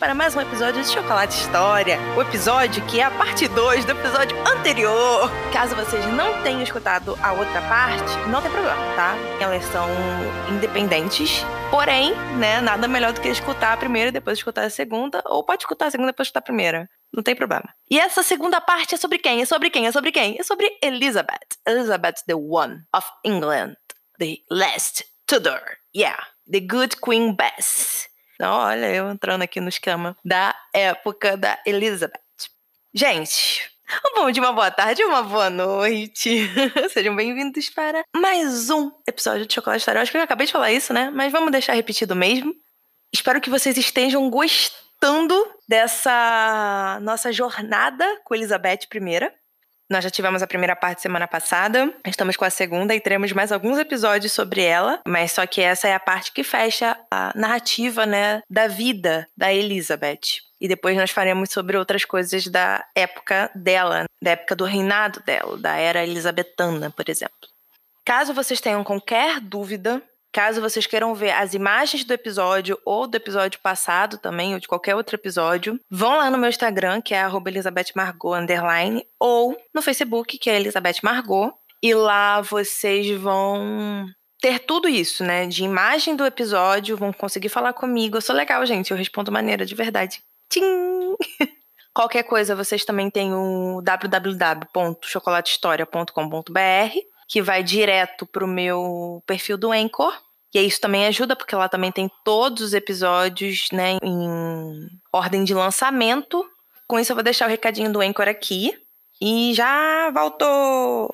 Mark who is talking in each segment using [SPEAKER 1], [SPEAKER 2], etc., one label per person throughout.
[SPEAKER 1] para mais um episódio de Chocolate História. O episódio que é a parte 2 do episódio anterior. Caso vocês não tenham escutado a outra parte, não tem problema, tá? Elas são independentes. Porém, né, nada melhor do que escutar a primeira e depois escutar a segunda, ou pode escutar a segunda e depois escutar a primeira. Não tem problema. E essa segunda parte é sobre quem? É sobre quem? É sobre quem? É sobre Elizabeth. Elizabeth the One of England. The last Tudor. Yeah. The Good Queen Bess. Então, olha, eu entrando aqui no esquema da época da Elizabeth. Gente, um bom dia, uma boa tarde, uma boa noite. Sejam bem-vindos para mais um episódio de Chocolate História. Eu acho que eu acabei de falar isso, né? Mas vamos deixar repetido mesmo. Espero que vocês estejam gostando dessa nossa jornada com Elizabeth I. Nós já tivemos a primeira parte semana passada, estamos com a segunda e teremos mais alguns episódios sobre ela, mas só que essa é a parte que fecha a narrativa, né, da vida da Elizabeth. E depois nós faremos sobre outras coisas da época dela, da época do reinado dela, da era elizabetana, por exemplo. Caso vocês tenham qualquer dúvida Caso vocês queiram ver as imagens do episódio ou do episódio passado também, ou de qualquer outro episódio, vão lá no meu Instagram, que é @elizabethmargot underline, ou no Facebook, que é Elizabeth Margot, e lá vocês vão ter tudo isso, né? De imagem do episódio, vão conseguir falar comigo. Eu sou legal, gente, eu respondo maneira de verdade. Tchim! Qualquer coisa, vocês também têm o www.chocolatehistoria.com.br que vai direto pro meu perfil do Anchor. E isso também ajuda, porque lá também tem todos os episódios, né, em ordem de lançamento. Com isso, eu vou deixar o recadinho do Anchor aqui. E já voltou!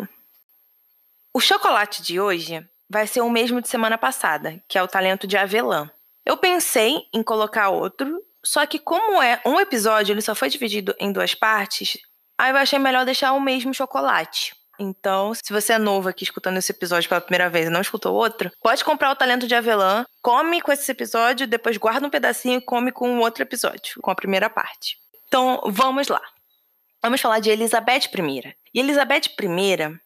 [SPEAKER 1] O chocolate de hoje vai ser o mesmo de semana passada, que é o talento de avelã. Eu pensei em colocar outro, só que como é um episódio, ele só foi dividido em duas partes, aí eu achei melhor deixar o mesmo chocolate. Então, se você é novo aqui escutando esse episódio pela primeira vez e não escutou outro, pode comprar o Talento de Avelã, come com esse episódio, depois guarda um pedacinho e come com outro episódio, com a primeira parte. Então, vamos lá. Vamos falar de Elizabeth I. E Elizabeth I,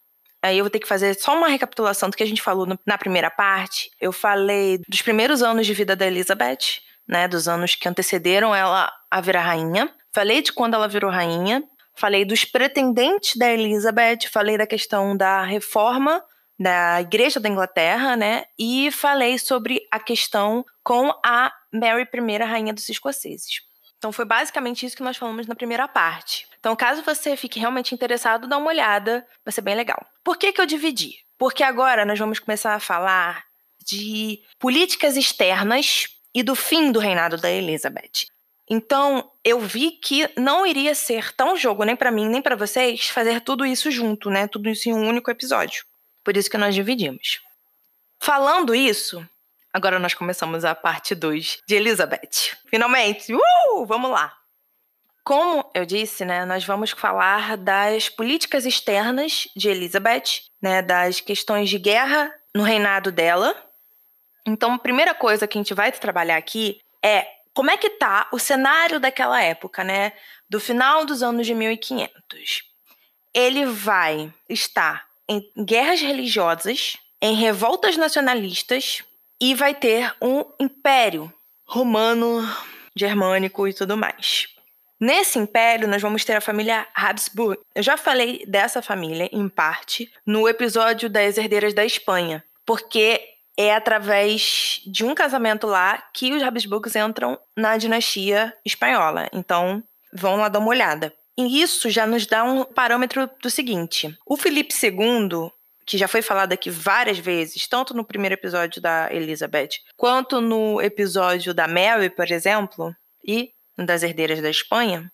[SPEAKER 1] aí eu vou ter que fazer só uma recapitulação do que a gente falou na primeira parte. Eu falei dos primeiros anos de vida da Elizabeth, né, dos anos que antecederam ela a virar rainha. Falei de quando ela virou rainha, falei dos pretendentes da Elizabeth, falei da questão da reforma da Igreja da Inglaterra, né? E falei sobre a questão com a Mary I, rainha dos escoceses. Então foi basicamente isso que nós falamos na primeira parte. Então, caso você fique realmente interessado, dá uma olhada, vai ser bem legal. Por que, que eu dividi? Porque agora nós vamos começar a falar de políticas externas e do fim do reinado da Elizabeth. Então, eu vi que não iria ser tão jogo, nem para mim, nem para vocês, fazer tudo isso junto, né? Tudo isso em um único episódio. Por isso que nós dividimos. Falando isso, agora nós começamos a parte 2 de Elizabeth. Finalmente! Uh! Vamos lá! Como eu disse, né, nós vamos falar das políticas externas de Elizabeth, né, das questões de guerra no reinado dela. Então, a primeira coisa que a gente vai trabalhar aqui é como é que tá o cenário daquela época, né? Do final dos anos de 1500. Ele vai estar em guerras religiosas, em revoltas nacionalistas e vai ter um império romano, germânico e tudo mais. Nesse império, nós vamos ter a família Habsburg. Eu já falei dessa família, em parte, no episódio das Herdeiras da Espanha, porque é através de um casamento lá que os Habsburgos entram na dinastia espanhola. Então, vão lá dar uma olhada. E isso já nos dá um parâmetro do seguinte: o Felipe II, que já foi falado aqui várias vezes, tanto no primeiro episódio da Elizabeth, quanto no episódio da Mary, por exemplo, e das Herdeiras da Espanha,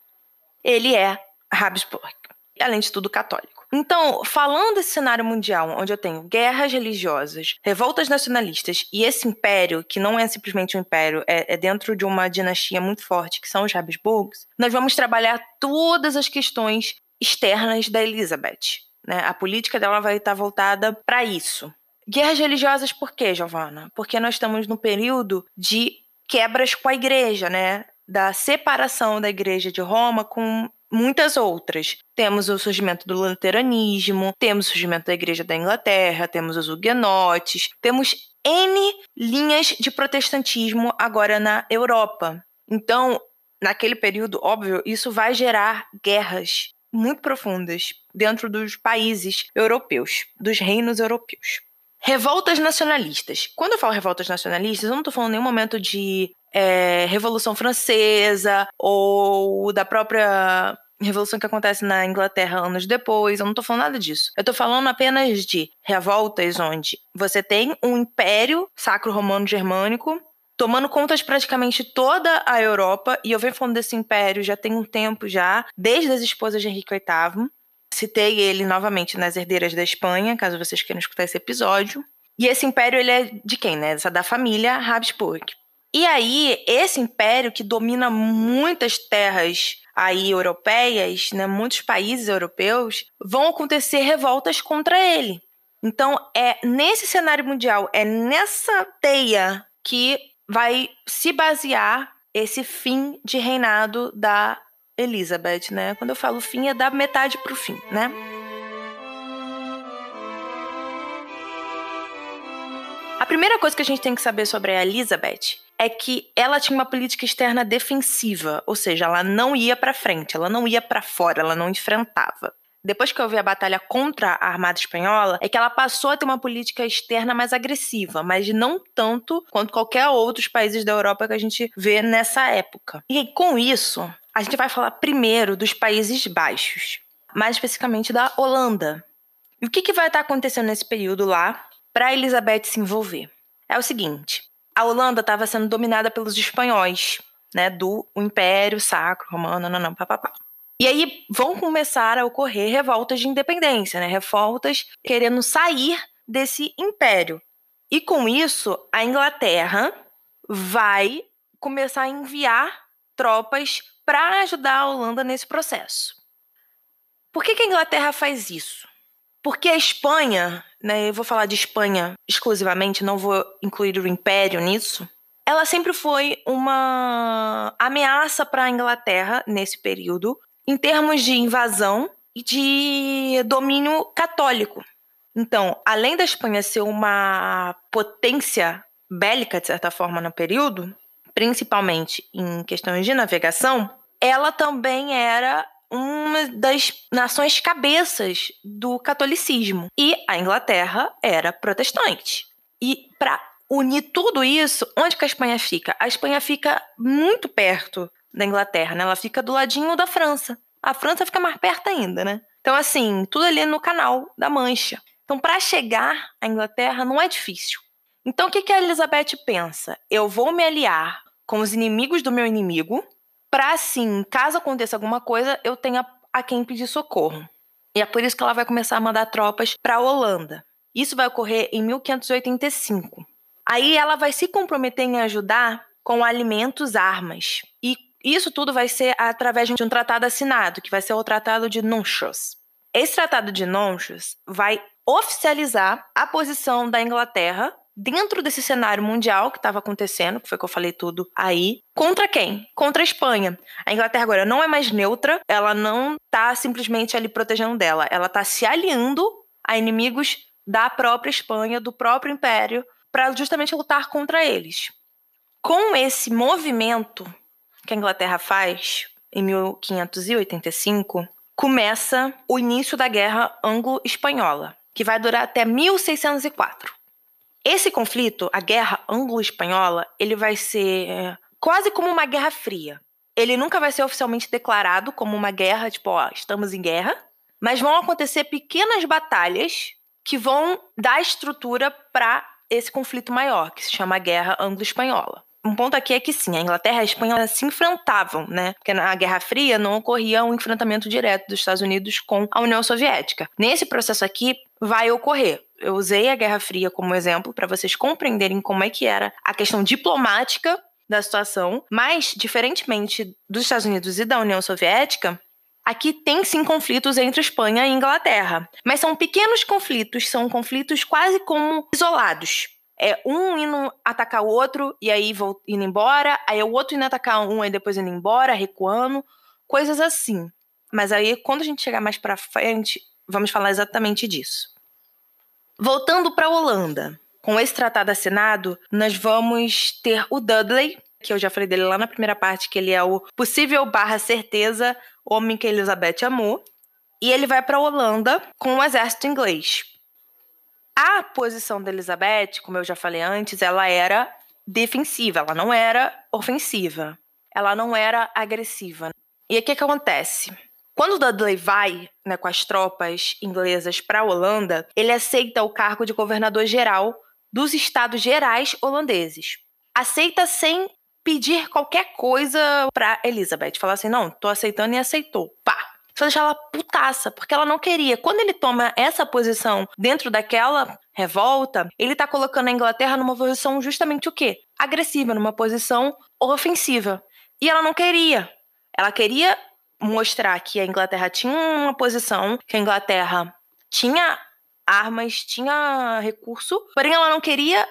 [SPEAKER 1] ele é Habsburg, além de tudo católico. Então, falando desse cenário mundial, onde eu tenho guerras religiosas, revoltas nacionalistas e esse império, que não é simplesmente um império, é, é dentro de uma dinastia muito forte, que são os Habsburgos, nós vamos trabalhar todas as questões externas da Elizabeth. Né? A política dela vai estar voltada para isso. Guerras religiosas por quê, Giovana? Porque nós estamos no período de quebras com a igreja, né? Da separação da igreja de Roma com muitas outras. Temos o surgimento do luteranismo, temos o surgimento da Igreja da Inglaterra, temos os huguenotes, temos N linhas de protestantismo agora na Europa. Então, naquele período, óbvio, isso vai gerar guerras muito profundas dentro dos países europeus, dos reinos europeus. Revoltas nacionalistas. Quando eu falo revoltas nacionalistas, eu não estou falando em nenhum momento de é, Revolução Francesa ou da própria revolução que acontece na Inglaterra anos depois. Eu não estou falando nada disso. Eu estou falando apenas de revoltas onde você tem um império sacro romano germânico tomando conta de praticamente toda a Europa, e eu venho falando desse império já tem um tempo já, desde as esposas de Henrique VIII. Citei ele novamente nas Herdeiras da Espanha, caso vocês queiram escutar esse episódio. E esse império ele é de quem, né? Essa da família Habsburg. E aí, esse império que domina muitas terras aí europeias, né, muitos países europeus, vão acontecer revoltas contra ele. Então, é nesse cenário mundial, é nessa teia que vai se basear esse fim de reinado da Elizabeth, né? Quando eu falo fim, é da metade para o fim, né? A primeira coisa que a gente tem que saber sobre a Elizabeth é que ela tinha uma política externa defensiva, ou seja, ela não ia para frente, ela não ia para fora, ela não enfrentava. Depois que houve a batalha contra a Armada Espanhola, é que ela passou a ter uma política externa mais agressiva, mas não tanto quanto qualquer outros países da Europa que a gente vê nessa época. E com isso, a gente vai falar primeiro dos Países Baixos, mais especificamente da Holanda. E o que, que vai estar acontecendo nesse período lá para Elizabeth se envolver. É o seguinte: a Holanda estava sendo dominada pelos espanhóis, né, do Império Sacro Romano, não, não, papapá. E aí vão começar a ocorrer revoltas de independência, né, revoltas querendo sair desse império. E com isso, a Inglaterra vai começar a enviar tropas para ajudar a Holanda nesse processo. Por que, que a Inglaterra faz isso? Porque a Espanha, né, eu vou falar de Espanha exclusivamente, não vou incluir o Império nisso. Ela sempre foi uma ameaça para a Inglaterra nesse período, em termos de invasão e de domínio católico. Então, além da Espanha ser uma potência bélica, de certa forma, no período, principalmente em questões de navegação, ela também era uma das nações cabeças do catolicismo. E a Inglaterra era protestante. E para unir tudo isso, onde que a Espanha fica? A Espanha fica muito perto da Inglaterra, né? Ela fica do ladinho da França. A França fica mais perto ainda, né? Então, assim, tudo ali no canal da Mancha. Então, para chegar à Inglaterra não é difícil. Então, o que, que a Elizabeth pensa? Eu vou me aliar com os inimigos do meu inimigo, para assim, caso aconteça alguma coisa, eu tenha a quem pedir socorro. E é por isso que ela vai começar a mandar tropas para a Holanda. Isso vai ocorrer em 1585. Aí ela vai se comprometer em ajudar com alimentos, armas. E isso tudo vai ser através de um tratado assinado, que vai ser o Tratado de Nonchos. Esse Tratado de Nonchos vai oficializar a posição da Inglaterra dentro desse cenário mundial que estava acontecendo, que foi que eu falei tudo aí, contra quem? Contra a Espanha. A Inglaterra agora não é mais neutra, ela não está simplesmente ali protegendo dela, ela está se aliando a inimigos da própria Espanha, do próprio império, para justamente lutar contra eles. Com esse movimento que a Inglaterra faz em 1585, começa o início da Guerra Anglo-Espanhola, que vai durar até 1604. Esse conflito, a guerra anglo-espanhola, ele vai ser é, quase como uma guerra fria. Ele nunca vai ser oficialmente declarado como uma guerra, tipo, ó, estamos em guerra, mas vão acontecer pequenas batalhas que vão dar estrutura para esse conflito maior, que se chama Guerra Anglo-Espanhola. Um ponto aqui é que sim, a Inglaterra e a Espanha se enfrentavam, né? Porque na Guerra Fria não ocorria um enfrentamento direto dos Estados Unidos com a União Soviética. Nesse processo aqui vai ocorrer eu usei a Guerra Fria como exemplo para vocês compreenderem como é que era a questão diplomática da situação, mas diferentemente dos Estados Unidos e da União Soviética, aqui tem sim conflitos entre Espanha e Inglaterra, mas são pequenos conflitos, são conflitos quase como isolados. É um indo atacar o outro e aí indo embora, aí o outro indo atacar um e depois indo embora, recuando, coisas assim. Mas aí, quando a gente chegar mais para frente, vamos falar exatamente disso. Voltando para a Holanda, com esse tratado assinado, nós vamos ter o Dudley, que eu já falei dele lá na primeira parte, que ele é o possível barra certeza homem que Elizabeth amou. E ele vai para a Holanda com o exército inglês. A posição da Elizabeth, como eu já falei antes, ela era defensiva, ela não era ofensiva. Ela não era agressiva. E o que, que acontece? Quando Dudley vai né, com as tropas inglesas para a Holanda, ele aceita o cargo de governador-geral dos estados gerais holandeses. Aceita sem pedir qualquer coisa para Elizabeth. Falar assim, não, tô aceitando e aceitou. Pá, só deixar ela putaça, porque ela não queria. Quando ele toma essa posição dentro daquela revolta, ele tá colocando a Inglaterra numa posição justamente o quê? Agressiva, numa posição ofensiva. E ela não queria. Ela queria mostrar que a Inglaterra tinha uma posição, que a Inglaterra tinha armas, tinha recurso, porém ela não queria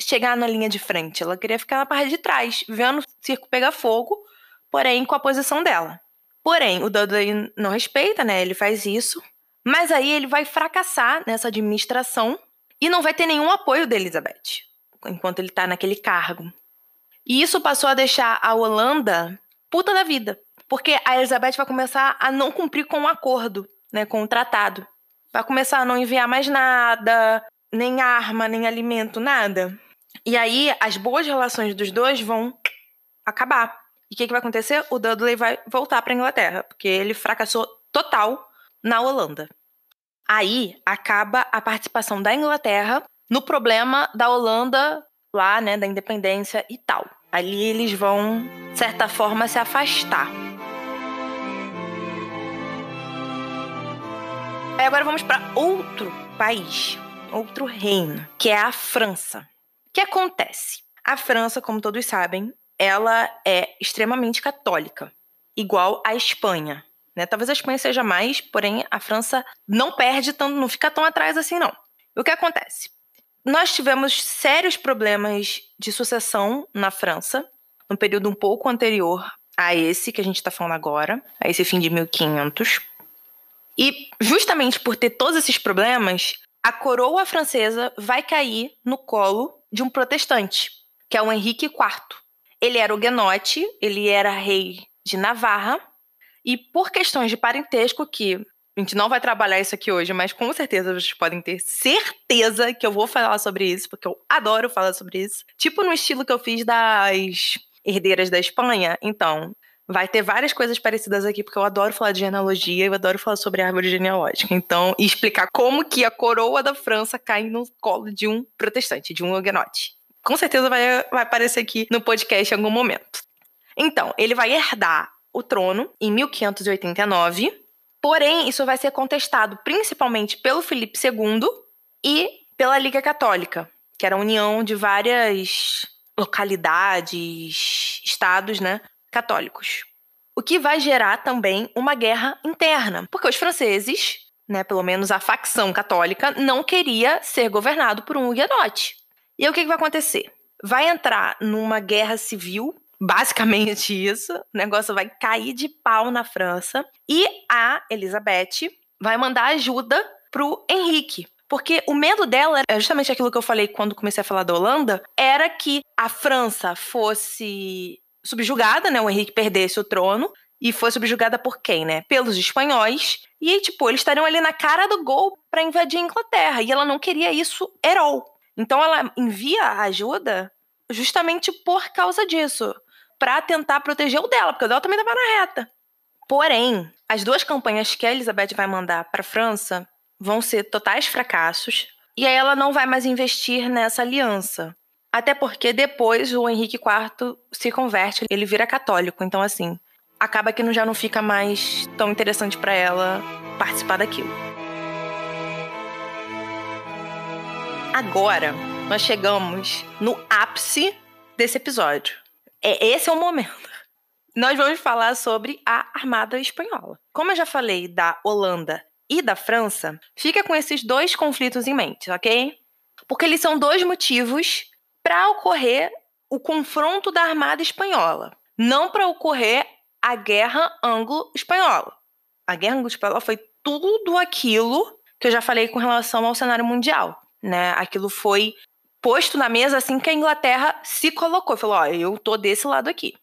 [SPEAKER 1] chegar na linha de frente, ela queria ficar na parte de trás, vendo o circo pegar fogo, porém com a posição dela. Porém, o Dudley não respeita, né? Ele faz isso, mas aí ele vai fracassar nessa administração e não vai ter nenhum apoio da Elizabeth enquanto ele tá naquele cargo. E isso passou a deixar a Holanda puta da vida. Porque a Elizabeth vai começar a não cumprir com o acordo, né, com o tratado. Vai começar a não enviar mais nada, nem arma, nem alimento, nada. E aí as boas relações dos dois vão acabar. E o que, que vai acontecer? O Dudley vai voltar para Inglaterra, porque ele fracassou total na Holanda. Aí acaba a participação da Inglaterra no problema da Holanda lá, né, da independência e tal. Ali eles vão, de certa forma, se afastar. Aí agora vamos para outro país, outro reino, que é a França. O que acontece? A França, como todos sabem, ela é extremamente católica, igual a Espanha. Né? Talvez a Espanha seja mais, porém a França não perde tanto, não fica tão atrás assim, não. O que acontece? Nós tivemos sérios problemas de sucessão na França, no período um pouco anterior a esse que a gente está falando agora, a esse fim de 1500. E justamente por ter todos esses problemas, a coroa francesa vai cair no colo de um protestante, que é o Henrique IV. Ele era huguenote, ele era rei de Navarra, e por questões de parentesco, que a gente não vai trabalhar isso aqui hoje, mas com certeza vocês podem ter certeza que eu vou falar sobre isso, porque eu adoro falar sobre isso. Tipo no estilo que eu fiz das herdeiras da Espanha. Então, Vai ter várias coisas parecidas aqui, porque eu adoro falar de genealogia, eu adoro falar sobre árvore genealógica. Então, explicar como que a coroa da França cai no colo de um protestante, de um huguenote. Com certeza vai, vai aparecer aqui no podcast em algum momento. Então, ele vai herdar o trono em 1589, porém, isso vai ser contestado principalmente pelo Felipe II e pela Liga Católica, que era a união de várias localidades, estados, né, católicos. O que vai gerar também uma guerra interna, porque os franceses, né, pelo menos a facção católica, não queria ser governado por um huguenote. E o que, que vai acontecer? Vai entrar numa guerra civil, basicamente isso, o negócio vai cair de pau na França, e a Elizabeth vai mandar ajuda pro Henrique, porque o medo dela é justamente aquilo que eu falei quando comecei a falar da Holanda, era que a França fosse subjugada, né? O Henrique perdesse o trono. E foi subjugada por quem, né? Pelos espanhóis. E aí, tipo, eles estariam ali na cara do gol para invadir a Inglaterra. E ela não queria isso at all. Então ela envia a ajuda justamente por causa disso. para tentar proteger o dela, porque o dela também tava na reta. Porém, as duas campanhas que a Elizabeth vai mandar para França vão ser totais fracassos. E aí ela não vai mais investir nessa aliança. Até porque depois o Henrique IV se converte, ele vira católico. Então, assim, acaba que já não fica mais tão interessante para ela participar daquilo. Agora, nós chegamos no ápice desse episódio. É, esse é o momento. Nós vamos falar sobre a Armada Espanhola. Como eu já falei da Holanda e da França, fica com esses dois conflitos em mente, ok? Porque eles são dois motivos para ocorrer o confronto da Armada Espanhola, não para ocorrer a Guerra Anglo-Espanhola. A Guerra Anglo-Espanhola foi tudo aquilo que eu já falei com relação ao cenário mundial, né? Aquilo foi posto na mesa assim que a Inglaterra se colocou. Falou, ó, eu tô desse lado aqui.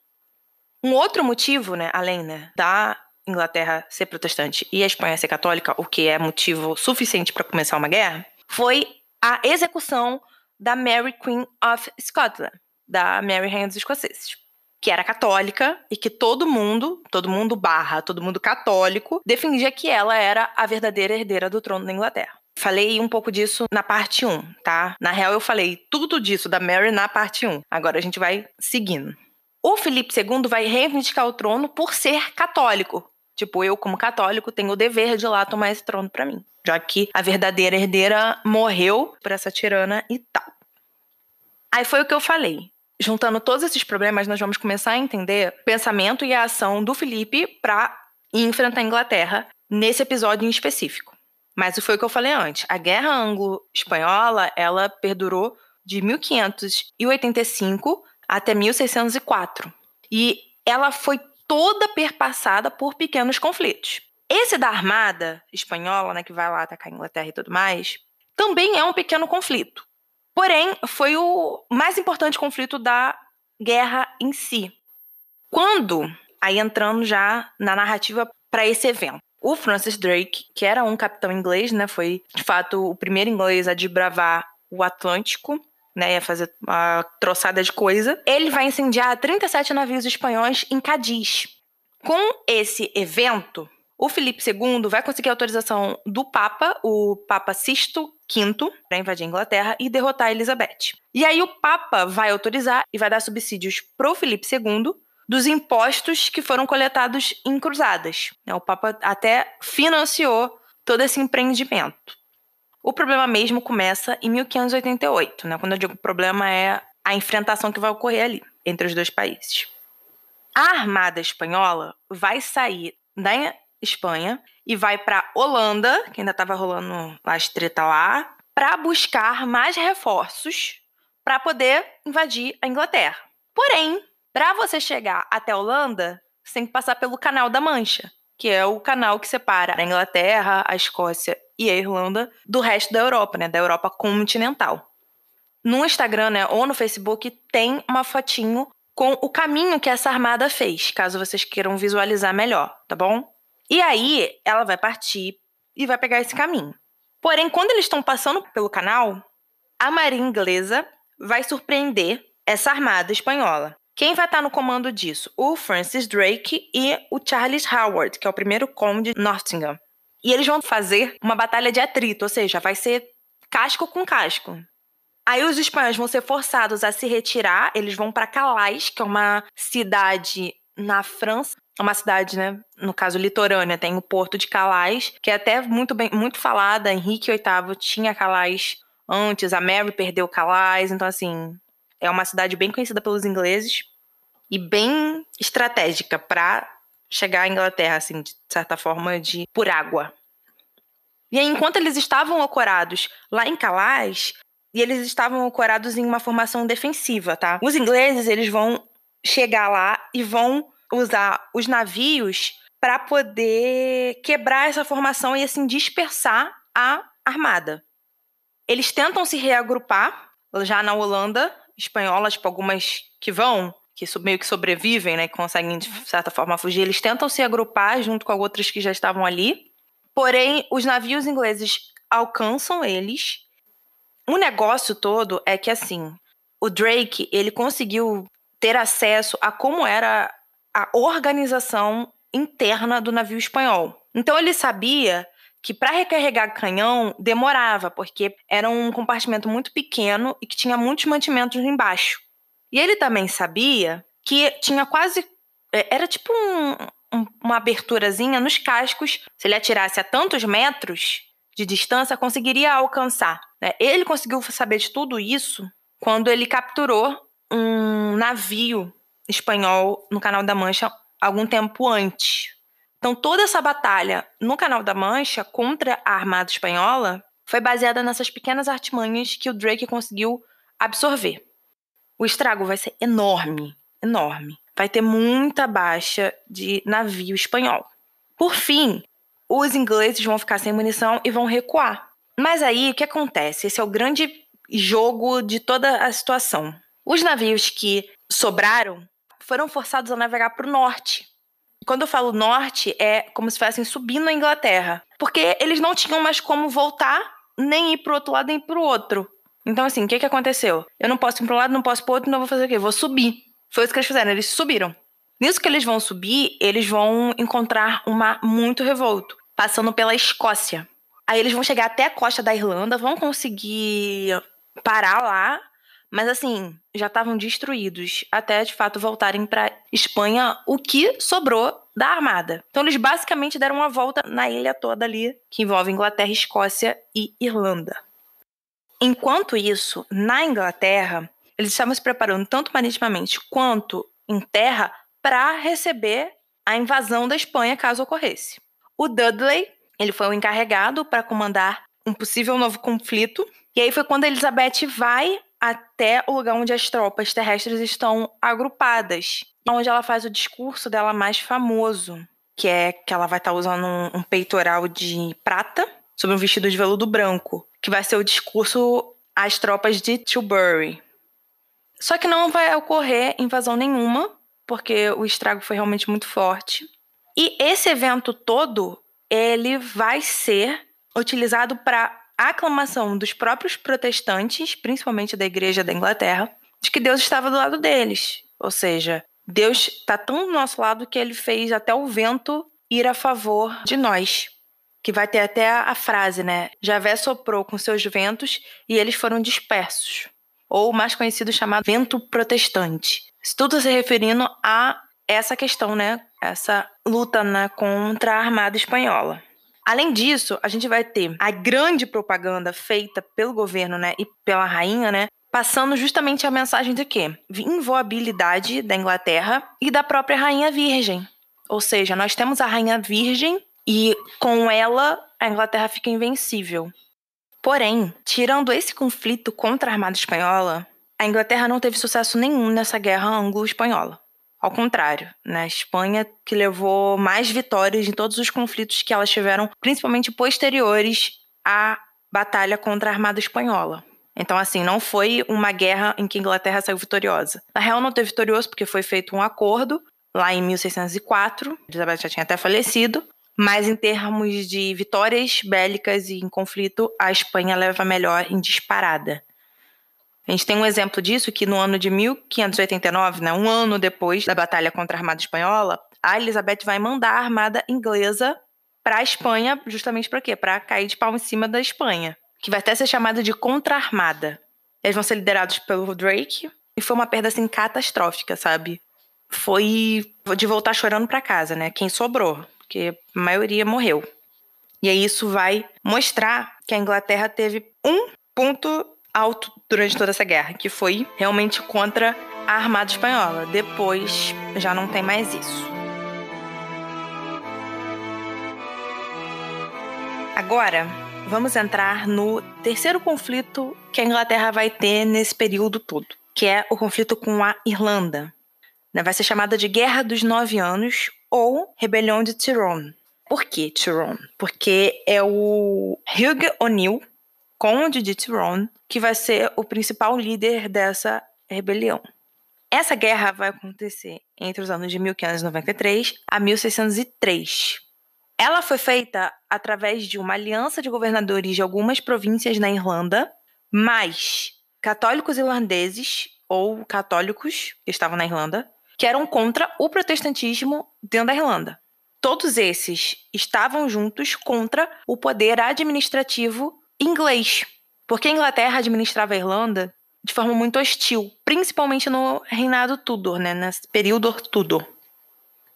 [SPEAKER 1] Um outro motivo, né, além né, da Inglaterra ser protestante e a Espanha ser católica, o que é motivo suficiente para começar uma guerra, foi a execução da Mary Queen of Scotland, da Mary Rainha dos Escoceses, que era católica e que todo mundo, todo mundo barra, todo mundo católico, defendia que ela era a verdadeira herdeira do trono da Inglaterra. Falei um pouco disso na parte 1, tá? Na real, eu falei tudo disso da Mary na parte 1. Agora a gente vai seguindo. O Felipe II vai reivindicar o trono por ser católico. Tipo, eu, como católico, tenho o dever de lá tomar esse trono para mim. Já que a verdadeira herdeira morreu por essa tirana e tal. Aí foi o que eu falei. Juntando todos esses problemas, nós vamos começar a entender o pensamento e a ação do Felipe para enfrentar a Inglaterra nesse episódio em específico. Mas foi o que eu falei antes. A Guerra Anglo-Espanhola, ela perdurou de 1585 até 1604. E ela foi toda perpassada por pequenos conflitos. Esse da armada espanhola, né, que vai lá atacar a Inglaterra e tudo mais, também é um pequeno conflito. Porém, foi o mais importante conflito da guerra em si. Quando, aí entrando já na narrativa para esse evento, o Francis Drake, que era um capitão inglês, né, foi de fato o primeiro inglês a desbravar o Atlântico, né, ia fazer uma troçada de coisa. Ele vai incendiar 37 navios espanhóis em Cadiz. Com esse evento, o Felipe II vai conseguir autorização do Papa, o Papa Sisto V, para invadir a Inglaterra e derrotar a Elizabeth. E aí o Papa vai autorizar e vai dar subsídios pro Felipe II dos impostos que foram coletados em cruzadas. O Papa até financiou todo esse empreendimento. O problema mesmo começa em 1588, né? Quando eu digo problema é a enfrentação que vai ocorrer ali entre os dois países. A Armada espanhola vai sair da Espanha e vai para Holanda, que ainda estava rolando a treta lá, para buscar mais reforços para poder invadir a Inglaterra. Porém, para você chegar até a Holanda, você tem que passar pelo Canal da Mancha, que é o canal que separa a Inglaterra, a Escócia e a Irlanda do resto da Europa, né, da Europa continental. No Instagram, né, ou no Facebook tem uma fotinho com o caminho que essa armada fez, caso vocês queiram visualizar melhor, tá bom? E aí ela vai partir e vai pegar esse caminho. Porém, quando eles estão passando pelo canal, a marinha inglesa vai surpreender essa armada espanhola. Quem vai estar no comando disso? O Francis Drake e o Charles Howard, que é o primeiro conde de Nottingham. E eles vão fazer uma batalha de atrito, ou seja, vai ser casco com casco. Aí os espanhóis vão ser forçados a se retirar, eles vão para Calais, que é uma cidade na França, uma cidade, né, no caso litorânea, tem o porto de Calais, que é até muito bem muito falada, Henrique VIII tinha Calais antes, a Mary perdeu Calais, então assim, é uma cidade bem conhecida pelos ingleses e bem estratégica para chegar à Inglaterra, assim, de certa forma, de por água. E aí, enquanto eles estavam ancorados lá em Calais, e eles estavam ancorados em uma formação defensiva, tá? Os ingleses, eles vão chegar lá e vão usar os navios para poder quebrar essa formação e assim dispersar a armada. Eles tentam se reagrupar já na Holanda espanhola, tipo algumas que vão, que meio que sobrevivem, né, que conseguem de certa forma fugir, eles tentam se agrupar junto com outras que já estavam ali. Porém, os navios ingleses alcançam eles. O negócio todo é que assim, o Drake, ele conseguiu ter acesso a como era a organização interna do navio espanhol. Então ele sabia que para recarregar canhão demorava, porque era um compartimento muito pequeno e que tinha muitos mantimentos embaixo. E ele também sabia que tinha quase. É, era tipo um, um, uma aberturazinha nos cascos. Se ele atirasse a tantos metros de distância, conseguiria alcançar. Né? Ele conseguiu saber de tudo isso quando ele capturou um navio espanhol no Canal da Mancha algum tempo antes. Então, toda essa batalha no Canal da Mancha contra a Armada Espanhola foi baseada nessas pequenas artimanhas que o Drake conseguiu absorver. O estrago vai ser enorme, enorme. Vai ter muita baixa de navio espanhol. Por fim, os ingleses vão ficar sem munição e vão recuar. Mas aí o que acontece? Esse é o grande jogo de toda a situação. Os navios que sobraram foram forçados a navegar para o norte. Quando eu falo norte, é como se estivessem subindo a Inglaterra. Porque eles não tinham mais como voltar, nem ir para o outro lado, nem para o outro. Então, assim, o que, que aconteceu? Eu não posso ir para um lado, não posso para outro, eu vou fazer o quê? Vou subir. Foi isso que eles fizeram, eles subiram. Nisso que eles vão subir, eles vão encontrar um mar muito revolto, passando pela Escócia. Aí eles vão chegar até a costa da Irlanda, vão conseguir parar lá, mas assim, já estavam destruídos até de fato voltarem para Espanha, o que sobrou da armada. Então eles basicamente deram uma volta na ilha toda ali, que envolve Inglaterra, Escócia e Irlanda. Enquanto isso, na Inglaterra, eles estavam se preparando tanto maritimamente quanto em terra para receber a invasão da Espanha caso ocorresse. O Dudley, ele foi o encarregado para comandar um possível novo conflito, e aí foi quando Elizabeth vai até o lugar onde as tropas terrestres estão agrupadas, onde ela faz o discurso dela mais famoso, que é que ela vai estar tá usando um, um peitoral de prata sobre um vestido de veludo branco, que vai ser o discurso às tropas de Tilbury. Só que não vai ocorrer invasão nenhuma, porque o estrago foi realmente muito forte. E esse evento todo, ele vai ser utilizado para aclamação dos próprios protestantes, principalmente da Igreja da Inglaterra, de que Deus estava do lado deles. Ou seja, Deus está tão do nosso lado que ele fez até o vento ir a favor de nós. Que vai ter até a frase, né? Javé soprou com seus ventos e eles foram dispersos. Ou mais conhecido chamado vento protestante. Isso tudo se referindo a essa questão, né? Essa luta né, contra a Armada Espanhola. Além disso, a gente vai ter a grande propaganda feita pelo governo, né, e pela rainha, né, passando justamente a mensagem de quê? Invoabilidade da Inglaterra e da própria rainha virgem. Ou seja, nós temos a rainha virgem e com ela a Inglaterra fica invencível. Porém, tirando esse conflito contra a Armada Espanhola, a Inglaterra não teve sucesso nenhum nessa guerra anglo-espanhola. Ao contrário, na né? Espanha que levou mais vitórias em todos os conflitos que elas tiveram, principalmente posteriores à batalha contra a Armada Espanhola. Então, assim, não foi uma guerra em que a Inglaterra saiu vitoriosa. Na real, não teve vitorioso porque foi feito um acordo lá em 1604. Elizabeth já tinha até falecido. Mas em termos de vitórias bélicas e em conflito, a Espanha leva melhor em disparada. A gente tem um exemplo disso que no ano de 1589, né, um ano depois da batalha contra a Armada Espanhola, a Elizabeth vai mandar a armada inglesa para a Espanha, justamente para quê? Para cair de pau em cima da Espanha, que vai até ser chamada de contra-armada. Eles vão ser liderados pelo Drake e foi uma perda assim catastrófica, sabe? Foi de voltar chorando para casa, né? Quem sobrou, porque a maioria morreu. E aí isso vai mostrar que a Inglaterra teve um ponto alto durante toda essa guerra, que foi realmente contra a Armada Espanhola. Depois já não tem mais isso. Agora, vamos entrar no terceiro conflito que a Inglaterra vai ter nesse período todo, que é o conflito com a Irlanda. Vai ser chamada de Guerra dos Nove Anos ou Rebelião de Tyrone. Por que Tyrone? Porque é o Hugh O'Neill, conde de Tyrone, que vai ser o principal líder dessa rebelião. Essa guerra vai acontecer entre os anos de 1593 a 1603. Ela foi feita através de uma aliança de governadores de algumas províncias na Irlanda, mais católicos irlandeses ou católicos que estavam na Irlanda, que eram contra o protestantismo dentro da Irlanda. Todos esses estavam juntos contra o poder administrativo inglês, porque a Inglaterra administrava a Irlanda de forma muito hostil, principalmente no reinado Tudor, né, nesse período Tudor.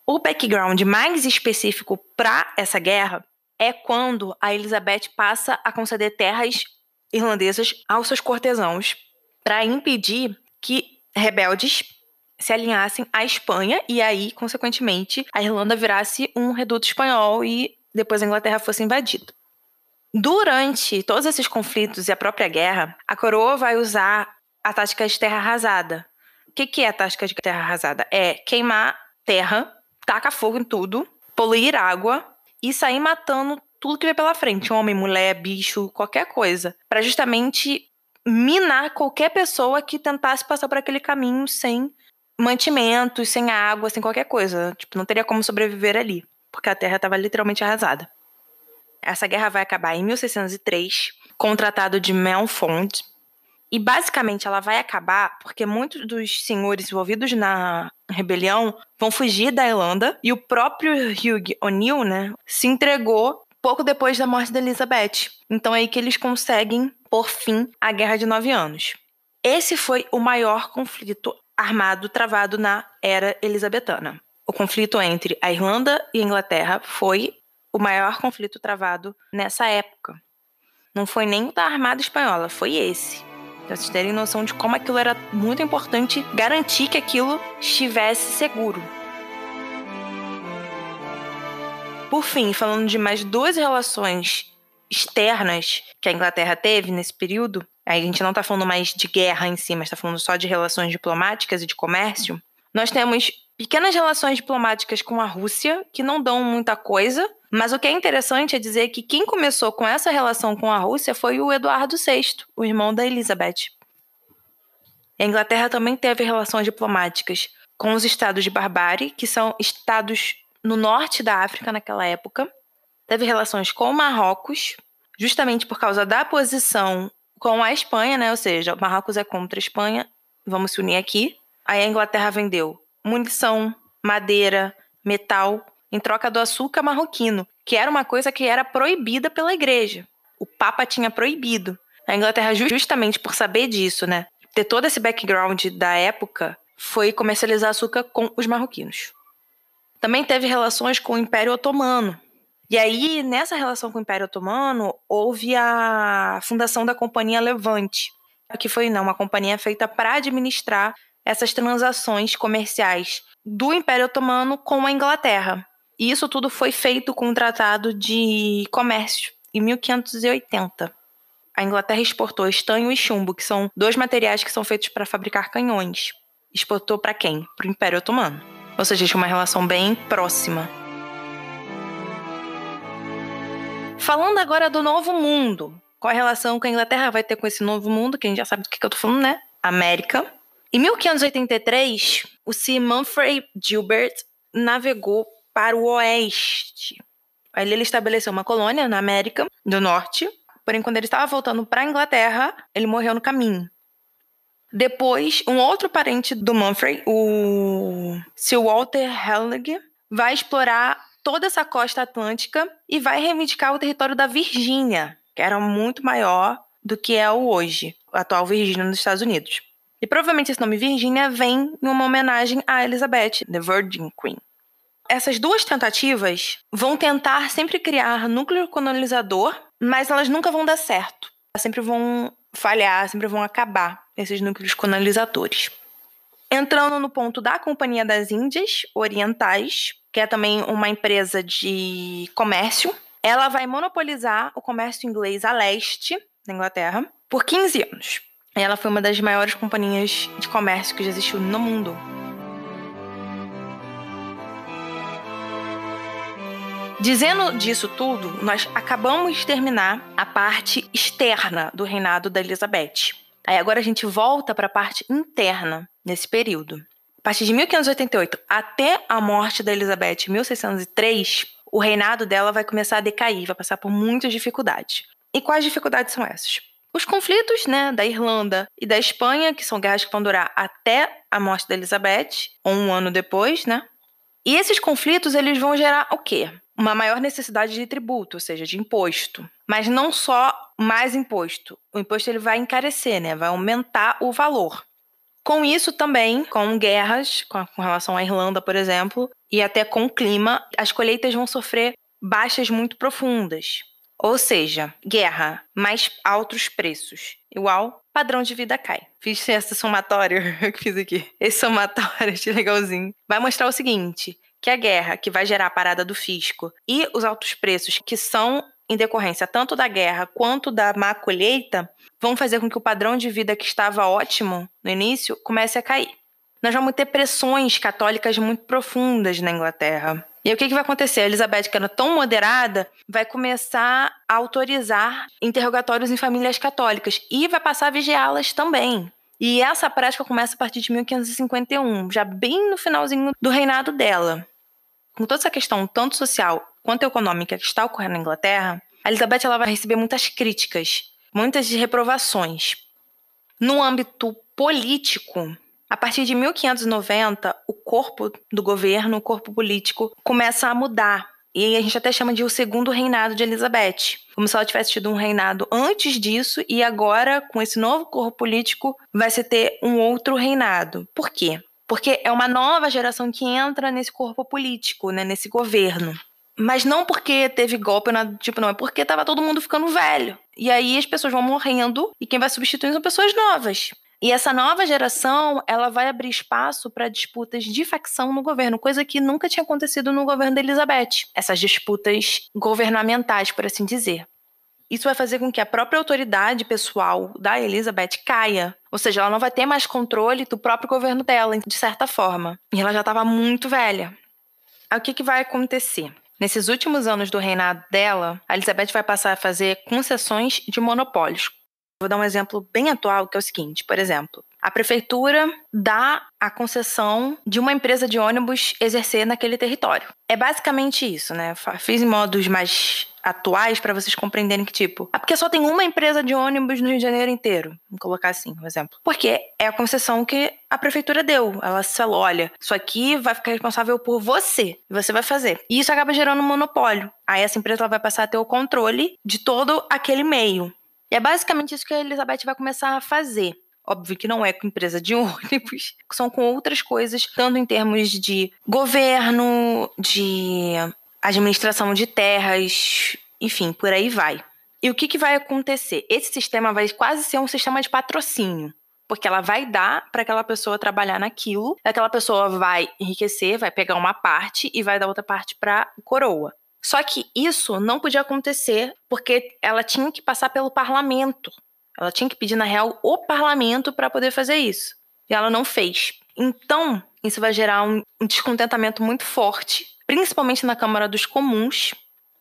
[SPEAKER 1] O background mais específico para essa guerra é quando a Elizabeth passa a conceder terras irlandesas aos seus cortesãos para impedir que rebeldes se alinhassem à Espanha e aí, consequentemente, a Irlanda virasse um reduto espanhol e depois a Inglaterra fosse invadida. Durante todos esses conflitos e a própria guerra, a coroa vai usar a tática de terra arrasada. O que, que é a tática de terra arrasada? É queimar terra, tacar fogo em tudo, poluir água e sair matando tudo que vê pela frente, homem, mulher, bicho, qualquer coisa, para justamente minar qualquer pessoa que tentasse passar por aquele caminho sem mantimentos, sem água, sem qualquer coisa. Tipo, não teria como sobreviver ali, porque a terra estava literalmente arrasada. Essa guerra vai acabar em 1603, com o Tratado de Melfond. E basicamente ela vai acabar porque muitos dos senhores envolvidos na rebelião vão fugir da Irlanda e o próprio Hugh O'Neill, né, se entregou pouco depois da morte da Elizabeth. Então é aí que eles conseguem por fim à Guerra de Nove Anos. Esse foi o maior conflito armado travado na era elisabetana. O conflito entre a Irlanda e a Inglaterra foi o maior conflito travado nessa época. Não foi nem o da Armada Espanhola, foi esse. Pra vocês terem noção de como aquilo era muito importante garantir que aquilo estivesse seguro. Por fim, falando de mais duas relações externas que a Inglaterra teve nesse período, aí a gente não está falando mais de guerra em si, mas está falando só de relações diplomáticas e de comércio, nós temos pequenas relações diplomáticas com a Rússia, que não dão muita coisa, mas o que é interessante é dizer que quem começou com essa relação com a Rússia foi o Eduardo VI, o irmão da Elizabeth. A Inglaterra também teve relações diplomáticas com os estados de Barbárie, que são estados no norte da África naquela época. Teve relações com o Marrocos, justamente por causa da posição com a Espanha, né? Ou seja, Marrocos é contra a Espanha, vamos se unir aqui. Aí a Inglaterra vendeu munição, madeira, metal em troca do açúcar marroquino, que era uma coisa que era proibida pela igreja. O Papa tinha proibido. A Inglaterra, justamente por saber disso, né, ter todo esse background da época, foi comercializar açúcar com os marroquinos. Também teve relações com o Império Otomano. E aí, nessa relação com o Império Otomano, houve a fundação da Companhia Levante, que foi não, uma companhia feita para administrar essas transações comerciais do Império Otomano com a Inglaterra. E isso tudo foi feito com um tratado de comércio em 1580. A Inglaterra exportou estanho e chumbo, que são dois materiais que são feitos para fabricar canhões. Exportou para quem? Para o Império Otomano. Ou seja, tinha uma relação bem próxima. Falando agora do Novo Mundo. Qual a relação que a Inglaterra vai ter com esse Novo Mundo? Que a gente já sabe do que, que eu tô falando, né? América. Em 1583, o Sir Humphrey Gilbert navegou para o oeste. Ali ele estabeleceu uma colônia na América do Norte, porém quando ele estava voltando para a Inglaterra, ele morreu no caminho. Depois, um outro parente do Humphrey, o Sir Walter Hellig, vai explorar toda essa costa atlântica e vai reivindicar o território da Virgínia, que era muito maior do que é o hoje, a atual Virgínia nos Estados Unidos. E provavelmente esse nome Virgínia vem em uma homenagem a Elizabeth, The Virgin Queen. Essas duas tentativas vão tentar sempre criar núcleo colonizador, mas elas nunca vão dar certo. Elas sempre vão falhar, sempre vão acabar esses núcleos colonizadores. Entrando no ponto da Companhia das Índias Orientais, que é também uma empresa de comércio, ela vai monopolizar o comércio inglês a leste da Inglaterra por 15 anos. Ela foi uma das maiores companhias de comércio que já existiu no mundo. Dizendo disso tudo, nós acabamos de terminar a parte externa do reinado da Elizabeth. Aí agora a gente volta para a parte interna nesse período. A partir de 1588 até a morte da Elizabeth em 1603, o reinado dela vai começar a decair, vai passar por muitas dificuldades. E quais dificuldades são essas? Os conflitos né, da Irlanda e da Espanha, que são guerras que vão durar até a morte da Elizabeth, ou um ano depois, né? E esses conflitos eles vão gerar o quê? Uma maior necessidade de tributo, ou seja, de imposto. Mas não só mais imposto. O imposto ele vai encarecer, né? Vai aumentar o valor. Com isso também, com guerras, com, com relação à Irlanda, por exemplo, e até com o clima, as colheitas vão sofrer baixas muito profundas. Ou seja, guerra mais altos preços, igual padrão de vida cai. Fiz esse somatório que fiz aqui. Esse somatório de legalzinho. Vai mostrar o seguinte: que a guerra que vai gerar a parada do fisco e os altos preços que são em decorrência tanto da guerra quanto da má colheita vão fazer com que o padrão de vida que estava ótimo no início comece a cair. Nós vamos ter pressões católicas muito profundas na Inglaterra. E o que, que vai acontecer? A Elizabeth, que era tão moderada, vai começar a autorizar interrogatórios em famílias católicas e vai passar a vigiá-las também. E essa prática começa a partir de 1551, já bem no finalzinho do reinado dela. Com toda essa questão, tanto social quanto econômica, que está ocorrendo na Inglaterra, a Elizabeth ela vai receber muitas críticas, muitas reprovações. No âmbito político, a partir de 1590, o corpo do governo, o corpo político, começa a mudar. E a gente até chama de o segundo reinado de Elizabeth. Como se ela tivesse tido um reinado antes disso e agora, com esse novo corpo político, vai se ter um outro reinado. Por quê? Porque é uma nova geração que entra nesse corpo político, né, nesse governo. Mas não porque teve golpe, nada tipo, não. É porque tava todo mundo ficando velho. E aí as pessoas vão morrendo e quem vai substituir são pessoas novas. E essa nova geração, ela vai abrir espaço para disputas de facção no governo, coisa que nunca tinha acontecido no governo da Elizabeth. Essas disputas governamentais, por assim dizer. Isso vai fazer com que a própria autoridade pessoal da Elizabeth caia. Ou seja, ela não vai ter mais controle do próprio governo dela, de certa forma. E ela já estava muito velha. Aí o que, que vai acontecer? Nesses últimos anos do reinado dela, a Elizabeth vai passar a fazer concessões de monopólios. Vou dar um exemplo bem atual, que é o seguinte: por exemplo, a prefeitura dá a concessão de uma empresa de ônibus exercer naquele território. É basicamente isso, né? Fiz em modos mais atuais para vocês compreenderem que tipo, ah, porque só tem uma empresa de ônibus no Rio de Janeiro inteiro, vou colocar assim, um exemplo. Porque é a concessão que a prefeitura deu. Ela falou, olha, isso aqui vai ficar responsável por você, você vai fazer. E isso acaba gerando um monopólio. Aí essa empresa vai passar a ter o controle de todo aquele meio. E é basicamente isso que a Elizabeth vai começar a fazer. Óbvio que não é com empresa de ônibus, são com outras coisas, tanto em termos de governo, de administração de terras, enfim, por aí vai. E o que, que vai acontecer? Esse sistema vai quase ser um sistema de patrocínio porque ela vai dar para aquela pessoa trabalhar naquilo, aquela pessoa vai enriquecer, vai pegar uma parte e vai dar outra parte para coroa. Só que isso não podia acontecer porque ela tinha que passar pelo parlamento. Ela tinha que pedir, na real, o parlamento para poder fazer isso. E ela não fez. Então, isso vai gerar um, descontentamento muito forte, principalmente na Câmara dos Comuns.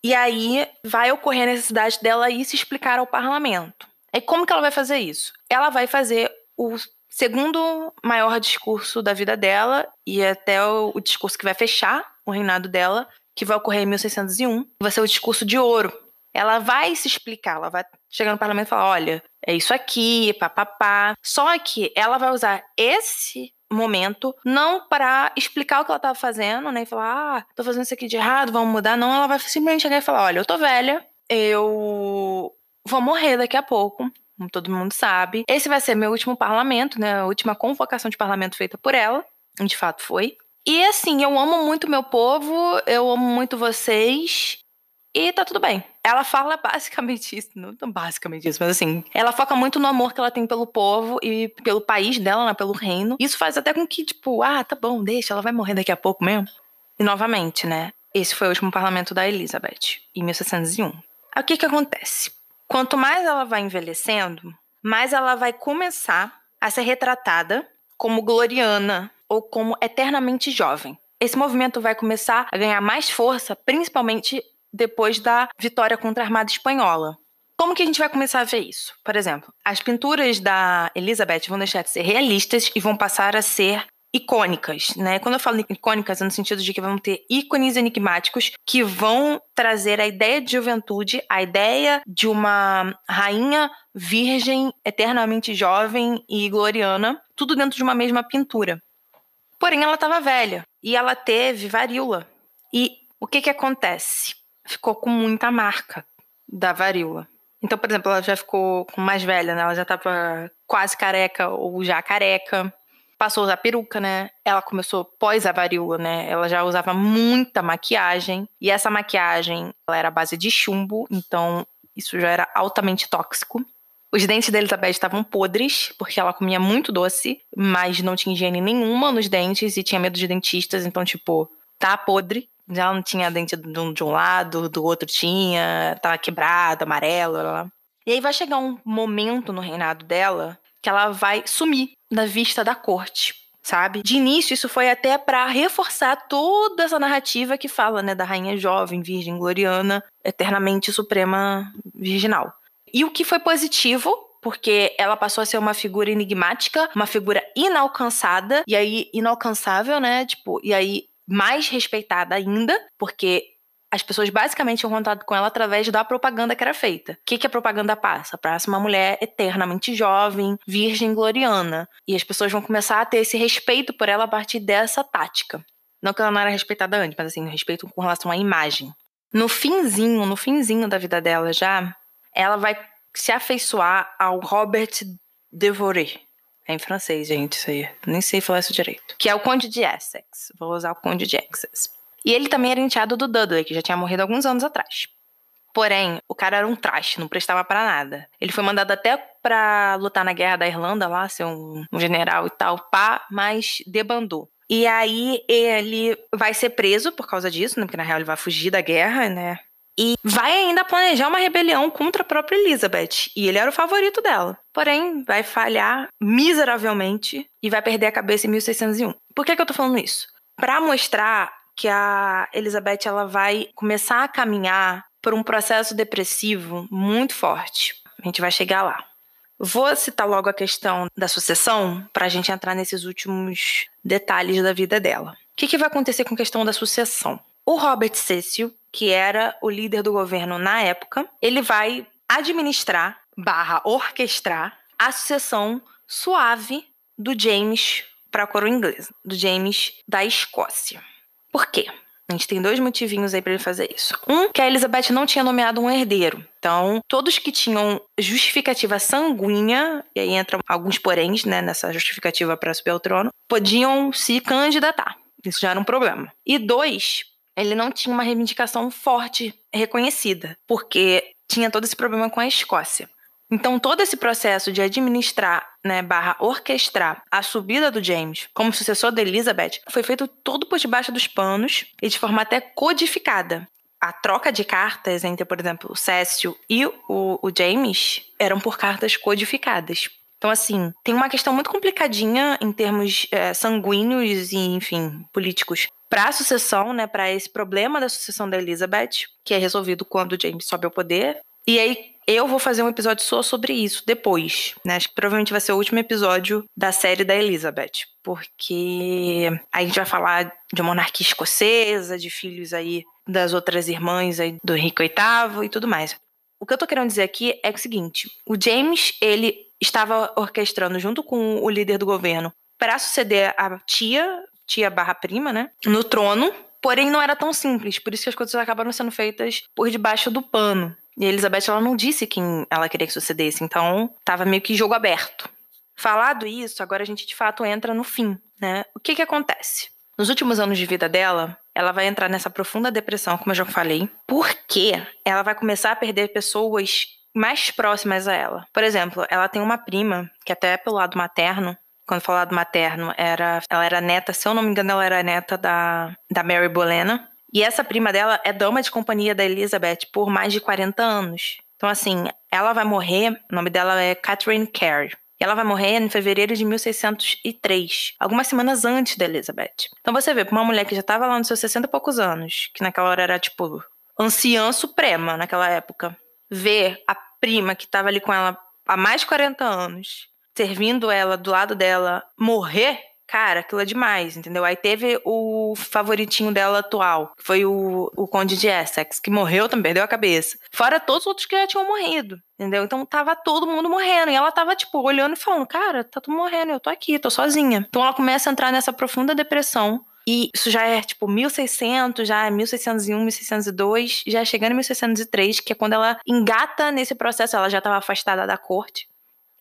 [SPEAKER 1] E aí vai ocorrer a necessidade dela ir se explicar ao parlamento. E como que ela vai fazer isso? Ela vai fazer o segundo maior discurso da vida dela e até o, discurso que vai fechar o reinado dela, que vai ocorrer em 1601, vai ser o discurso de ouro. Ela vai se explicar, ela vai chegar no parlamento e falar: olha, é isso aqui, papapá. Só que ela vai usar esse momento não para explicar o que ela estava fazendo, né? E falar: ah, tô fazendo isso aqui de errado, vamos mudar. Não, ela vai simplesmente chegar e falar: olha, eu tô velha, eu vou morrer daqui a pouco. Como todo mundo sabe. Esse vai ser meu último parlamento, né? A última convocação de parlamento feita por ela. De fato foi. E assim, eu amo muito meu povo, eu amo muito vocês e tá tudo bem. Ela fala basicamente isso, não tão basicamente isso, mas assim, ela foca muito no amor que ela tem pelo povo e pelo país dela, né, pelo reino. Isso faz até com que, tipo, ah, tá bom, deixa, ela vai morrer daqui a pouco mesmo. E novamente, né, esse foi o último parlamento da Elizabeth, em 1601. Aí o que que acontece? Quanto mais ela vai envelhecendo, mais ela vai começar a ser retratada como gloriana ou como eternamente jovem. Esse movimento vai começar a ganhar mais força, principalmente depois da vitória contra a Armada Espanhola. Como que a gente vai começar a ver isso? Por exemplo, as pinturas da Elizabeth vão deixar de ser realistas e vão passar a ser icônicas, né? Quando eu falo icônicas, é no sentido de que vão ter ícones enigmáticos que vão trazer a ideia de juventude, a ideia de uma rainha virgem, eternamente jovem e gloriana, tudo dentro de uma mesma pintura. Porém, ela estava velha e ela teve varíola. E o que que acontece? Ficou com muita marca da varíola. Então, por exemplo, ela já ficou mais velha, né? Ela já estava quase careca ou já careca. Passou a usar peruca, né? Ela começou pós a varíola, né? Ela já usava muita maquiagem. E essa maquiagem, ela era à base de chumbo. Então, isso já era altamente tóxico. Os dentes da Elizabeth estavam podres, porque ela comia muito doce, mas não tinha higiene nenhuma nos dentes e tinha medo de dentistas, então, tipo, tá podre. Já não tinha dente de um lado, do outro tinha, tava quebrado, amarelo. Blá, blá. E aí vai chegar um momento no reinado dela que ela vai sumir da vista da corte. sabe? De início, isso foi até para reforçar toda essa narrativa que fala, né, da rainha jovem, virgem, gloriana, eternamente suprema virginal. E o que foi positivo porque ela passou a ser uma figura enigmática, uma figura inalcançada, e aí inalcançável, né? Tipo, e aí mais respeitada ainda, porque as pessoas basicamente tinham contato com ela através da propaganda que era feita. O que, que a propaganda passa? Passa uma mulher eternamente jovem, virgem, gloriana. E as pessoas vão começar a ter esse respeito por ela a partir dessa tática. Não que ela não era respeitada antes, mas assim, respeito com relação à imagem. No finzinho, no finzinho da vida dela já, ela vai se afeiçoar ao Robert Devoré. É em francês, gente, isso aí. Nem sei falar isso direito. Que é o Conde de Essex. Vou usar o Conde de Essex. E ele também era enteado do Dudley, que já tinha morrido alguns anos atrás. Porém, o cara era um traste, não prestava para nada. Ele foi mandado até para lutar na guerra da Irlanda lá, ser um, um general e tal, pá, mas debandou. E aí ele vai ser preso por causa disso, né? Porque na real ele vai fugir da guerra, né? E vai ainda planejar uma rebelião contra a própria Elizabeth. E ele era o favorito dela. Porém, vai falhar miseravelmente e vai perder a cabeça em 1601. Por que, que eu tô falando isso? Para mostrar que a Elizabeth ela vai começar a caminhar por um processo depressivo muito forte. A gente vai chegar lá. Vou citar logo a questão da sucessão para a gente entrar nesses últimos detalhes da vida dela. O que, que vai acontecer com a questão da sucessão? O Robert Cecil que era o líder do governo na época, ele vai administrar barra orquestrar a sucessão suave do James para a coroa inglesa, do James da Escócia. Por quê? A gente tem dois motivinhos aí para ele fazer isso. Um, que a Elizabeth não tinha nomeado um herdeiro. Então, todos que tinham justificativa sanguínea, e aí entram alguns poréns né, nessa justificativa para subir ao trono, podiam se candidatar. Isso já era um problema. E dois, ele não tinha uma reivindicação forte reconhecida, porque tinha todo esse problema com a Escócia. Então, todo esse processo de administrar, né, barra orquestrar a subida do James como sucessor da Elizabeth foi feito todo por debaixo dos panos e de forma até codificada. A troca de cartas entre, por exemplo, o Cécio e o, o James eram por cartas codificadas. Então, assim, tem uma questão muito complicadinha em termos é, sanguíneos e, enfim, políticos para a sucessão, né, para esse problema da sucessão da Elizabeth, que é resolvido quando James sobe ao poder. E aí eu vou fazer um episódio só sobre isso depois, né? Acho que provavelmente vai ser o último episódio da série da Elizabeth, porque aí a gente vai falar de monarquia escocesa, de filhos aí das outras irmãs aí do Henrique VIII e tudo mais. O que eu tô querendo dizer aqui é o seguinte: o James, ele estava orquestrando junto com o líder do governo para suceder a tia tia barra prima, né? No trono. Porém, não era tão simples, por isso que as coisas acabaram sendo feitas por debaixo do pano. E a Elizabeth ela não disse quem ela queria que sucedesse, então tava meio que jogo aberto. Falado isso, agora a gente de fato entra no fim, né? O que que acontece? Nos últimos anos de vida dela, ela vai entrar nessa profunda depressão, como eu já falei, porque ela vai começar a perder pessoas mais próximas a ela. Por exemplo, ela tem uma prima, que até é pelo lado materno, quando falar do materno, era, ela era neta, se eu não me engano, ela era neta da, da Mary Bolena. E essa prima dela é dama de companhia da Elizabeth por mais de 40 anos. Então, assim, ela vai morrer, o nome dela é Catherine Carey. Ela vai morrer em fevereiro de 1603, algumas semanas antes da Elizabeth. Então você vê, uma mulher que já estava lá nos seus 60 e poucos anos, que naquela hora era tipo anciã suprema naquela época, ver a prima que estava ali com ela há mais de 40 anos servindo ela do lado dela morrer, cara, aquilo é demais, entendeu? Aí teve o favoritinho dela atual, que foi o, o Conde de Essex, que morreu também, perdeu a cabeça. Fora todos os outros que já tinham morrido, entendeu? Então tava todo mundo morrendo. E ela tava, tipo, olhando e falando, cara, tá tudo morrendo, eu tô aqui, tô sozinha. Então ela começa a entrar nessa profunda depressão. E isso já é tipo 1600, já é 1601, 1602, já é chegando em 1603, que é quando ela engata nesse processo. Ela já estava afastada da corte.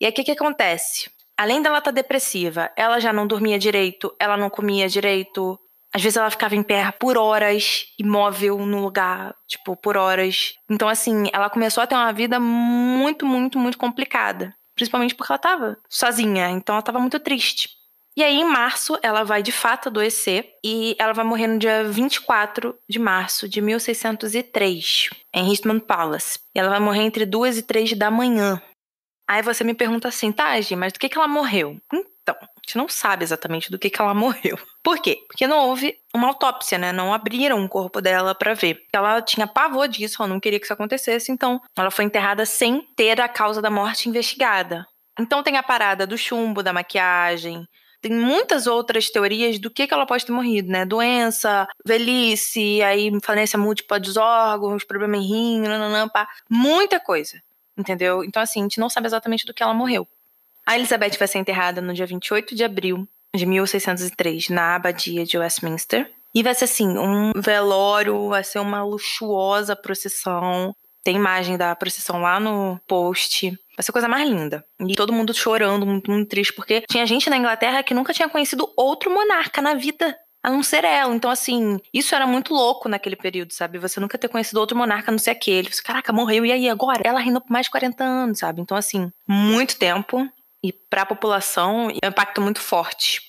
[SPEAKER 1] E aí o que, que acontece? Além dela estar tá depressiva, ela já não dormia direito, ela não comia direito. Às vezes ela ficava em pé por horas, imóvel no lugar, tipo, por horas. Então, assim, ela começou a ter uma vida muito, muito, muito complicada. Principalmente porque ela estava sozinha, então ela estava muito triste. E aí, em março, ela vai de fato adoecer e ela vai morrer no dia 24 de março de 1603, em Richmond Palace. E ela vai morrer entre 2 e 3 da manhã. Aí você me pergunta assim, tá, Gi, mas do que, que ela morreu? Então, A gente não sabe exatamente do que, que ela morreu. Por quê? Porque não houve uma autópsia, né? Não abriram o corpo dela para ver. Ela tinha pavor disso, ela não queria que isso acontecesse, então ela foi enterrada sem ter a causa da morte investigada. Então tem a parada do chumbo, da maquiagem, tem muitas outras teorias do que, que ela pode ter morrido, né? Doença, velhice, aí falência múltipla dos órgãos, problema em rim, nananã, pá. muita coisa, entendeu? Então, assim, a gente não sabe exatamente do que ela morreu. A Elizabeth vai ser enterrada no dia 28 de abril de 1603, na abadia de Westminster. E vai ser assim, um velório, vai ser uma luxuosa procissão. Tem imagem da procissão lá no post. Vai ser a coisa mais linda. E todo mundo chorando, muito, muito triste, porque tinha gente na Inglaterra que nunca tinha conhecido outro monarca na vida. A não ser ela. Então, assim, isso era muito louco naquele período, sabe? Você nunca ter conhecido outro monarca a não ser aquele. Você, caraca, morreu, e aí agora? Ela reinou por mais de 40 anos, sabe? Então, assim, muito tempo. E para a população, é um impacto muito forte.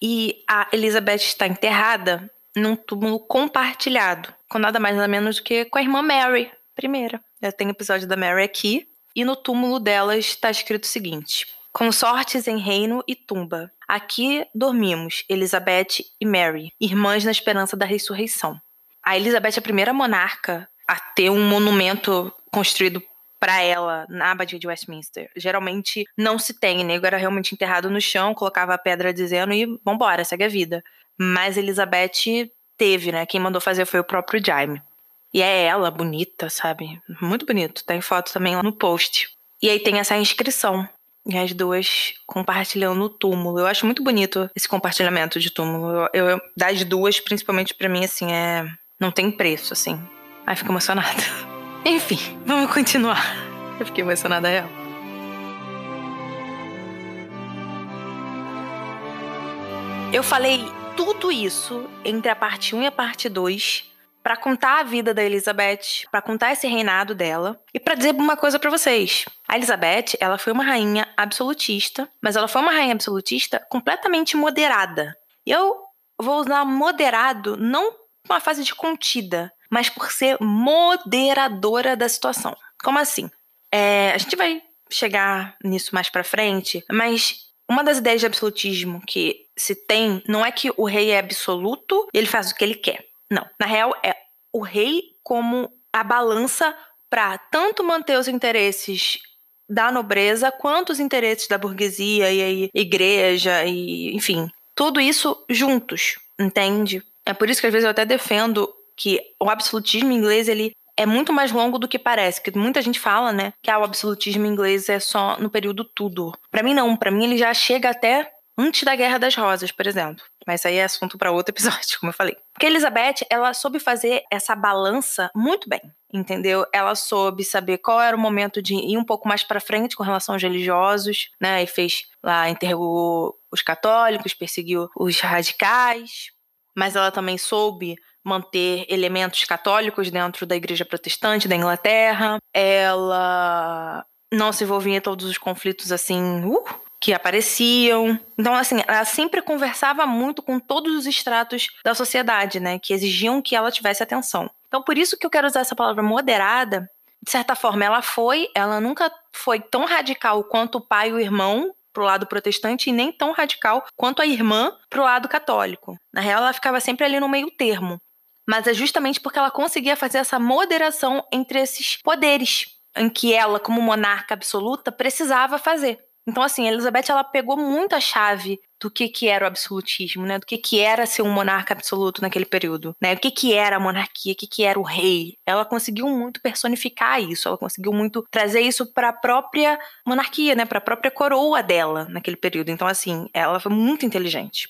[SPEAKER 1] E a Elizabeth está enterrada num túmulo compartilhado, com nada mais nada menos do que com a irmã Mary, primeira. Já tem episódio da Mary aqui. E no túmulo delas está escrito o seguinte: Consortes em reino e tumba. Aqui dormimos, Elizabeth e Mary, irmãs na esperança da ressurreição. A Elizabeth é a primeira monarca a ter um monumento construído para ela na abadia de Westminster. Geralmente não se tem, nego era realmente enterrado no chão, colocava a pedra dizendo e vambora, segue a vida. Mas Elizabeth teve, né? Quem mandou fazer foi o próprio Jaime. E é ela, bonita, sabe? Muito bonito. Tem foto também lá no post. E aí tem essa inscrição. E as duas compartilhando o túmulo. Eu acho muito bonito esse compartilhamento de túmulo. Eu, eu das duas, principalmente para mim, assim, é. Não tem preço, assim. Ai, fico emocionada. Enfim, vamos continuar. Eu fiquei emocionada real. Eu falei tudo isso entre a parte 1 e a parte 2 para contar a vida da Elizabeth, para contar esse reinado dela e para dizer uma coisa para vocês. A Elizabeth, ela foi uma rainha absolutista, mas ela foi uma rainha absolutista completamente moderada. E eu vou usar moderado não uma fase de contida, mas por ser moderadora da situação. Como assim? É, a gente vai chegar nisso mais para frente, mas uma das ideias de absolutismo que se tem não é que o rei é absoluto e ele faz o que ele quer. Não. Na real, é o rei como a balança para tanto manter os interesses da nobreza quanto os interesses da burguesia e igreja e enfim tudo isso juntos entende é por isso que às vezes eu até defendo que o absolutismo inglês ele é muito mais longo do que parece, que muita gente fala, né, que ah, o absolutismo inglês é só no período Tudor. Para mim não, para mim ele já chega até antes da Guerra das Rosas, por exemplo. Mas aí é assunto para outro episódio, como eu falei. Porque Elizabeth, ela soube fazer essa balança muito bem, entendeu? Ela soube saber qual era o momento de ir um pouco mais para frente com relação aos religiosos, né? E fez lá, interrogou os católicos, perseguiu os radicais, mas ela também soube manter elementos católicos dentro da igreja protestante da Inglaterra. Ela não se envolvia em todos os conflitos assim, uh, que apareciam. Então, assim, ela sempre conversava muito com todos os estratos da sociedade, né, que exigiam que ela tivesse atenção. Então, por isso que eu quero usar essa palavra moderada. De certa forma, ela foi, ela nunca foi tão radical quanto o pai e o irmão pro lado protestante e nem tão radical quanto a irmã pro lado católico. Na real, ela ficava sempre ali no meio termo mas é justamente porque ela conseguia fazer essa moderação entre esses poderes em que ela, como monarca absoluta, precisava fazer. Então, assim, Elizabeth ela pegou muito a chave do que, que era o absolutismo, né? Do que, que era ser um monarca absoluto naquele período, né? O que, que era a monarquia, o que, que era o rei. Ela conseguiu muito personificar isso, ela conseguiu muito trazer isso para a própria monarquia, né? Para a própria coroa dela naquele período. Então, assim, ela foi muito inteligente.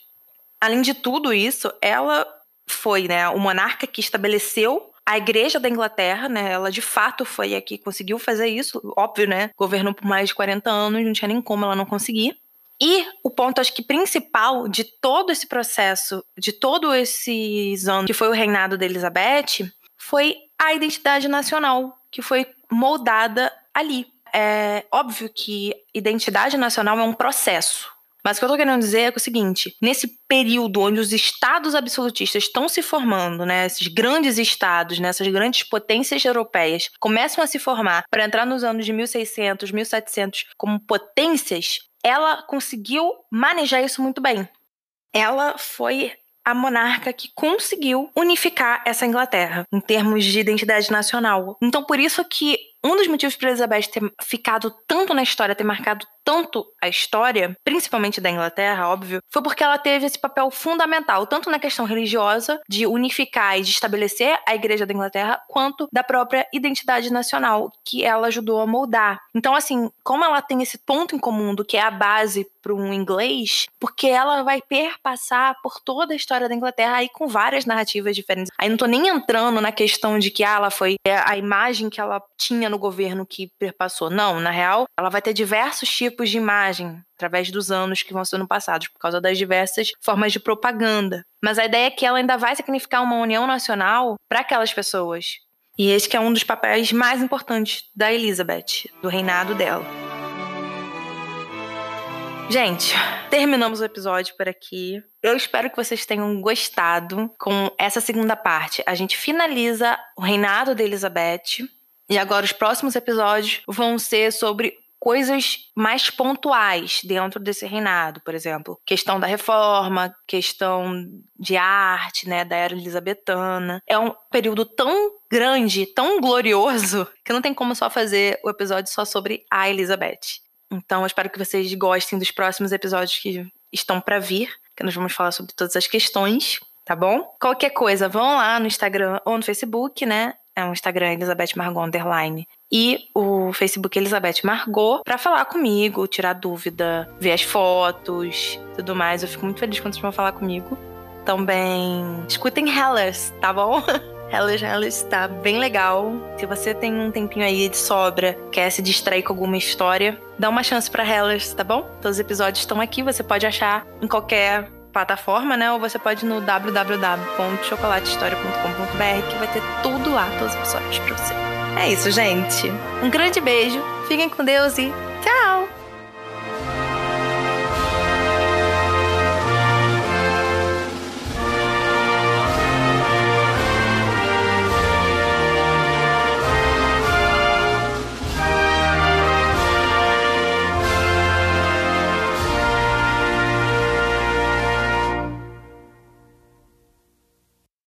[SPEAKER 1] Além de tudo isso, ela foi né, o monarca que estabeleceu a igreja da Inglaterra, né? Ela de fato foi a que conseguiu fazer isso, óbvio, né? Governou por mais de 40 anos, não tinha nem como ela não conseguir. E o ponto, acho que principal de todo esse processo, de todos esses anos que foi o reinado da Elizabeth, foi a identidade nacional que foi moldada ali. É óbvio que identidade nacional é um processo, mas o que eu tô querendo dizer é, o seguinte: nesse período onde os estados absolutistas estão se formando, né, esses grandes estados, né, essas grandes potências europeias começam a se formar para entrar nos anos de 1600, 1700 como potências, ela conseguiu manejar isso muito bem. Ela foi a monarca que conseguiu unificar essa Inglaterra em termos de identidade nacional. Então, por isso que um dos motivos para Elizabeth ter ficado tanto na história, ter marcado tanto a história, principalmente da Inglaterra, óbvio, foi porque ela teve esse papel fundamental, tanto na questão religiosa, de unificar e de estabelecer a Igreja da Inglaterra, quanto da própria identidade nacional, que ela ajudou a moldar. Então, assim, como ela tem esse ponto em comum do que é a base para um inglês, porque ela vai perpassar por toda a história da Inglaterra aí com várias narrativas diferentes. Aí não tô nem entrando na questão de que ah, ela foi a imagem que ela tinha no governo que perpassou. Não, na real, ela vai ter diversos tipos de imagem através dos anos que vão sendo passados, por causa das diversas formas de propaganda. Mas a ideia é que ela ainda vai significar uma união nacional para aquelas pessoas. E esse é um dos papéis mais importantes da Elizabeth, do reinado dela. Gente, terminamos o episódio por aqui. Eu espero que vocês tenham gostado com essa segunda parte. A gente finaliza o reinado da Elizabeth e agora os próximos episódios vão ser sobre coisas mais pontuais dentro desse reinado, por exemplo, questão da reforma, questão de arte, né, da era elizabetana. É um período tão grande, tão glorioso, que não tem como só fazer o episódio só sobre a Elizabeth. Então, eu espero que vocês gostem dos próximos episódios que estão para vir, que nós vamos falar sobre todas as questões, tá bom? Qualquer coisa, vão lá no Instagram ou no Facebook, né? É um Instagram Elizabeth Margot Underline. E o Facebook Elizabeth Margot para falar comigo, tirar dúvida, ver as fotos, tudo mais. Eu fico muito feliz quando vocês vão falar comigo. Também escutem Hellas, tá bom? Hellas, Hellas tá bem legal. Se você tem um tempinho aí de sobra, quer se distrair com alguma história, dá uma chance para Hellas, tá bom? Todos os episódios estão aqui, você pode achar em qualquer plataforma, né? Ou você pode ir no www.chocolatehistoria.com.br que vai ter tudo lá, todos os episódios pra você. É isso, gente. Um grande beijo, fiquem com Deus e tchau!